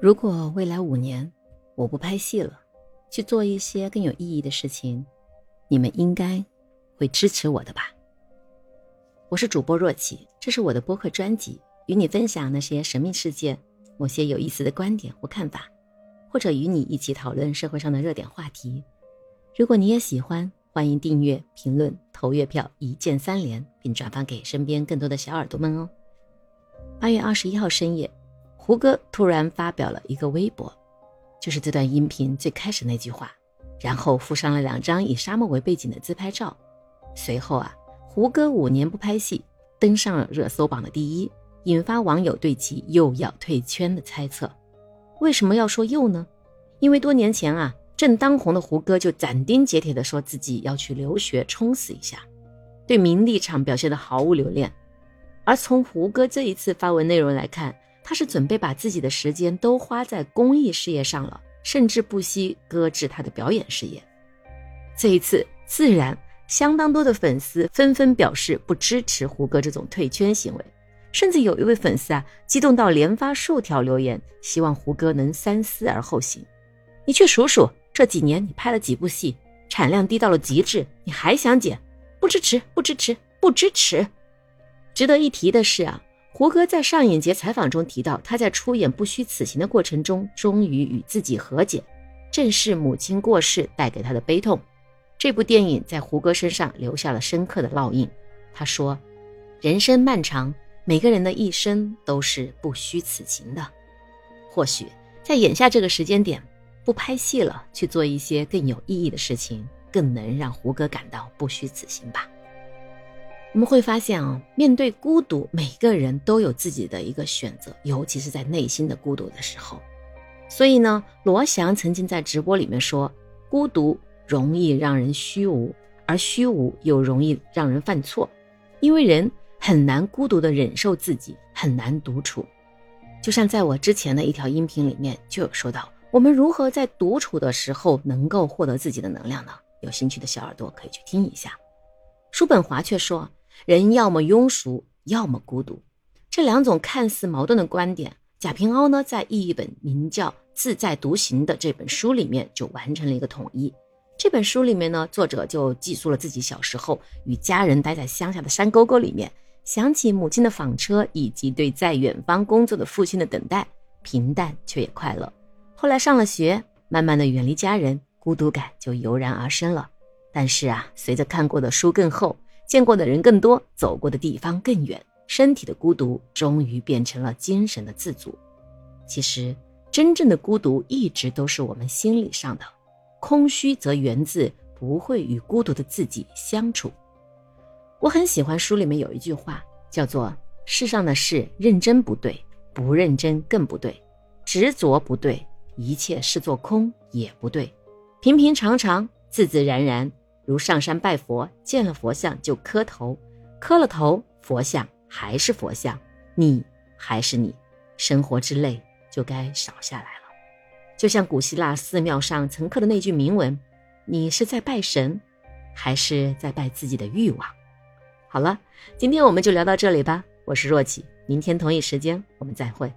如果未来五年我不拍戏了，去做一些更有意义的事情，你们应该会支持我的吧？我是主播若琪，这是我的播客专辑，与你分享那些神秘事件、某些有意思的观点或看法，或者与你一起讨论社会上的热点话题。如果你也喜欢，欢迎订阅、评论、投月票，一键三连，并转发给身边更多的小耳朵们哦。八月二十一号深夜。胡歌突然发表了一个微博，就是这段音频最开始那句话，然后附上了两张以沙漠为背景的自拍照。随后啊，胡歌五年不拍戏，登上了热搜榜的第一，引发网友对其又要退圈的猜测。为什么要说又呢？因为多年前啊，正当红的胡歌就斩钉截铁地说自己要去留学冲刺一下，对名利场表现得毫无留恋。而从胡歌这一次发文内容来看，他是准备把自己的时间都花在公益事业上了，甚至不惜搁置他的表演事业。这一次，自然相当多的粉丝纷纷表示不支持胡歌这种退圈行为，甚至有一位粉丝啊，激动到连发数条留言，希望胡歌能三思而后行。你去数数这几年你拍了几部戏，产量低到了极致，你还想减？不支持，不支持，不支持。值得一提的是啊。胡歌在上影节采访中提到，他在出演《不虚此行》的过程中，终于与自己和解，正是母亲过世带给他的悲痛。这部电影在胡歌身上留下了深刻的烙印。他说：“人生漫长，每个人的一生都是不虚此行的。或许在眼下这个时间点，不拍戏了，去做一些更有意义的事情，更能让胡歌感到不虚此行吧。”我们会发现啊，面对孤独，每个人都有自己的一个选择，尤其是在内心的孤独的时候。所以呢，罗翔曾经在直播里面说，孤独容易让人虚无，而虚无又容易让人犯错，因为人很难孤独的忍受自己，很难独处。就像在我之前的一条音频里面就有说到，我们如何在独处的时候能够获得自己的能量呢？有兴趣的小耳朵可以去听一下。叔本华却说。人要么庸俗，要么孤独，这两种看似矛盾的观点，贾平凹呢，在一本名叫《自在独行》的这本书里面就完成了一个统一。这本书里面呢，作者就记述了自己小时候与家人待在乡下的山沟沟里面，想起母亲的纺车，以及对在远方工作的父亲的等待，平淡却也快乐。后来上了学，慢慢的远离家人，孤独感就油然而生了。但是啊，随着看过的书更厚。见过的人更多，走过的地方更远，身体的孤独终于变成了精神的自足。其实，真正的孤独一直都是我们心理上的。空虚则源自不会与孤独的自己相处。我很喜欢书里面有一句话，叫做“世上的事，认真不对，不认真更不对，执着不对，一切视作空也不对，平平常常，自自然然。”如上山拜佛，见了佛像就磕头，磕了头，佛像还是佛像，你还是你，生活之累就该少下来了。就像古希腊寺庙上曾刻的那句铭文：“你是在拜神，还是在拜自己的欲望？”好了，今天我们就聊到这里吧。我是若启，明天同一时间我们再会。